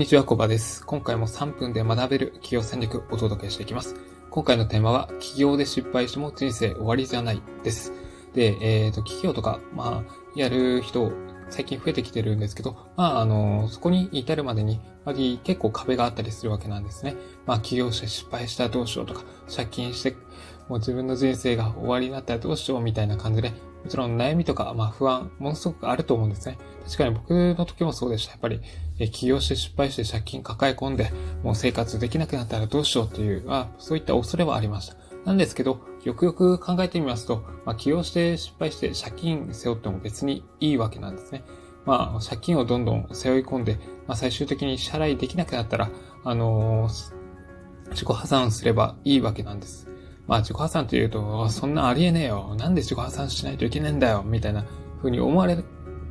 にちは、コバです。今回も3分で学べる企業戦略をお届けしていきます。今回のテーマは、企業で失敗しても人生終わりじゃないです。で、えっ、ー、と、企業とか、まあ、やる人、最近増えてきてるんですけど、まあ、あの、そこに至るまでに、やり結構壁があったりするわけなんですね。まあ、起業して失敗したらどうしようとか、借金して、もう自分の人生が終わりになったらどうしようみたいな感じで、もちろん悩みとか、まあ不安、ものすごくあると思うんですね。確かに僕の時もそうでした。やっぱり、え起業して失敗して借金抱え込んで、もう生活できなくなったらどうしようっていう、まあそういった恐れはありました。なんですけど、よくよく考えてみますと、まあ、起業して失敗して借金背負っても別にいいわけなんですね。まあ、借金をどんどん背負い込んで、まあ、最終的に支払いできなくなったら、あのー、自己破産すればいいわけなんです。まあ自己破産というと、そんなありえねえよ。なんで自己破産しないといけねえんだよ。みたいな風に思われ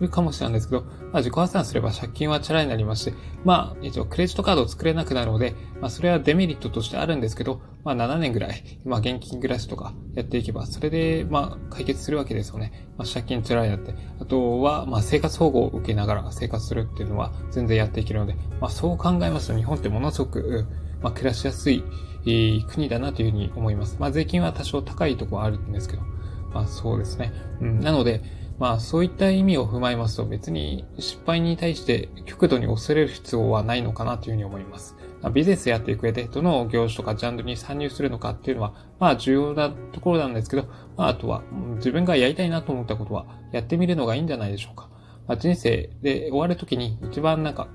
るかもしれないんですけど、まあ自己破産すれば借金はチャラになりまして、まあ一応クレジットカードを作れなくなるので、まあそれはデメリットとしてあるんですけど、まあ7年ぐらい、まあ現金暮らしとかやっていけば、それでまあ解決するわけですよね。まあ借金チャラになって、あとはまあ生活保護を受けながら生活するっていうのは全然やっていけるので、まあそう考えますと日本ってものすごく、まあ暮らしやすい国だなというふうに思います。まあ、税金は多少高いところはあるんですけど、まあ、そうですね。うん、なので、まあ、そういった意味を踏まえますと、別に失敗に対して極度に恐れる必要はないのかなというふうに思います。まあ、ビジネスやっていく上で、どの業種とかジャンルに参入するのかっていうのは、まあ、重要なところなんですけど、まあ、あとは、自分がやりたいなと思ったことは、やってみるのがいいんじゃないでしょうか。まあ、人生で終わるときに一番なんか、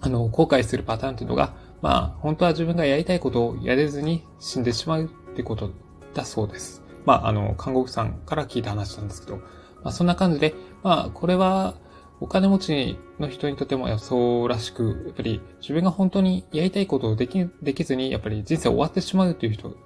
あの、後悔するパターンっていうのが、まあ、本当は自分がやりたいことをやれずに死んでしまうってことだそうです。まあ、あの、看護婦さんから聞いた話なんですけど、まあ、そんな感じで、まあ、これは、お金持ちの人にとってもそうらしく、やっぱり自分が本当にやりたいことをでき、できずに、やっぱり人生終わってしまうという人、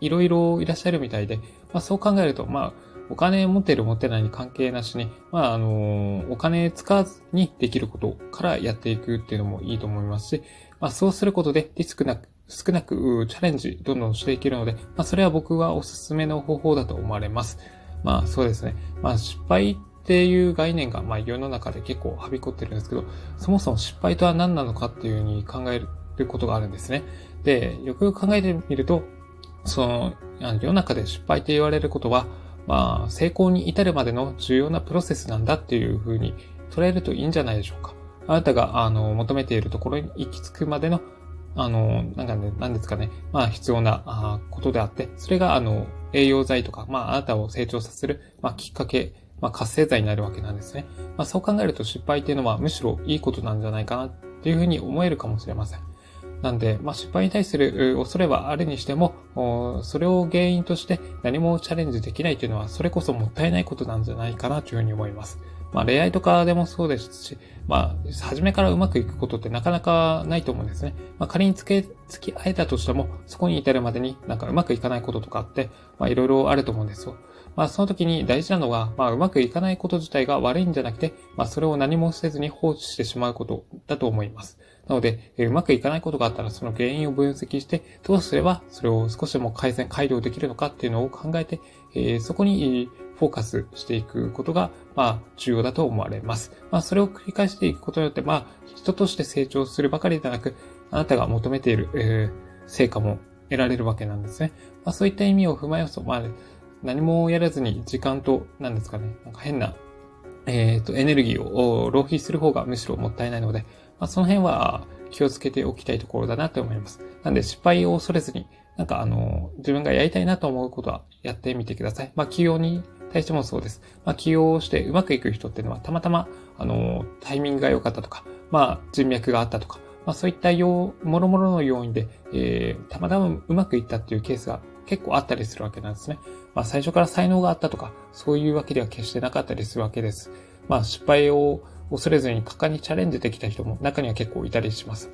いろいろいらっしゃるみたいで、まあそう考えると、まあ、お金持ってる持てないに関係なしに、まあ、あの、お金使わずにできることからやっていくっていうのもいいと思いますし、まあ、そうすることでリスクなく、少なくチャレンジどんどんしていけるので、まあ、それは僕はおすすめの方法だと思われます。まあ、そうですね。まあ、失敗っていう概念が、まあ、世の中で結構はびこってるんですけど、そもそも失敗とは何なのかっていうふうに考えることがあるんですね。で、よくよく考えてみると、その、世の中で失敗って言われることは、まあ、成功に至るまでの重要なプロセスなんだっていうふうに捉えるといいんじゃないでしょうか。あなたが、あの、求めているところに行き着くまでの、あの、なんかね、なんですかね、まあ、必要なあことであって、それが、あの、栄養剤とか、まあ、あなたを成長させる、まあ、きっかけ、まあ、活性剤になるわけなんですね。まあ、そう考えると失敗っていうのは、むしろいいことなんじゃないかなっていうふうに思えるかもしれません。なんで、まあ、失敗に対する恐れはあるにしても、それを原因として何もチャレンジできないというのは、それこそもったいないことなんじゃないかなというふうに思います。まあ、恋愛とかでもそうですし、まあ、初めからうまくいくことってなかなかないと思うんですね。まあ、仮に付け、付き合えたとしても、そこに至るまでになんかうまくいかないこととかって、まあ、いろいろあると思うんですよ。まあ、その時に大事なのは、まあ、うまくいかないこと自体が悪いんじゃなくて、まあ、それを何もせずに放置してしまうことだと思います。なので、えうまくいかないことがあったら、その原因を分析して、どうすればそれを少しでも改善、改良できるのかっていうのを考えて、えそこにフォーカスしていくことが、まあ、重要だと思われます。まあ、それを繰り返していくことによって、まあ、人として成長するばかりではなく、あなたが求めている、えー、成果も得られるわけなんですね。まあ、そういった意味を踏まえますと、まあ、何もやらずに時間と、何ですかね、なんか変な、えっ、ー、と、エネルギーを浪費する方がむしろもったいないので、まあ、その辺は気をつけておきたいところだなと思います。なんで失敗を恐れずに、なんかあの、自分がやりたいなと思うことはやってみてください。まあ、企業に対してもそうです。まあ、起用してうまくいく人っていうのは、たまたま、あの、タイミングが良かったとか、まあ、人脈があったとか、まあ、そういった要、もろもろの要因で、えー、たまたまうまくいったっていうケースが結構あったりするわけなんですね。まあ、最初から才能があったとか、そういうわけでは決してなかったりするわけです。まあ、失敗を恐れずに果敢にチャレンジできた人も中には結構いたりします。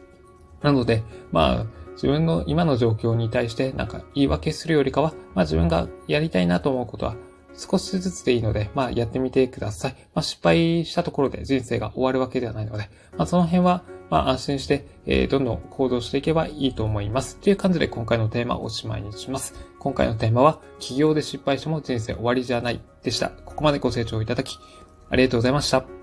なので、まあ、自分の今の状況に対してなんか言い訳するよりかは、まあ自分がやりたいなと思うことは少しずつでいいので、まあやってみてください。まあ失敗したところで人生が終わるわけではないので、まあその辺は、まあ安心して、えー、どんどん行動していけばいいと思います。という感じで今回のテーマをおしまいにします。今回のテーマは、起業で失敗しても人生終わりじゃないでした。ここまでご清聴いただき、ありがとうございました。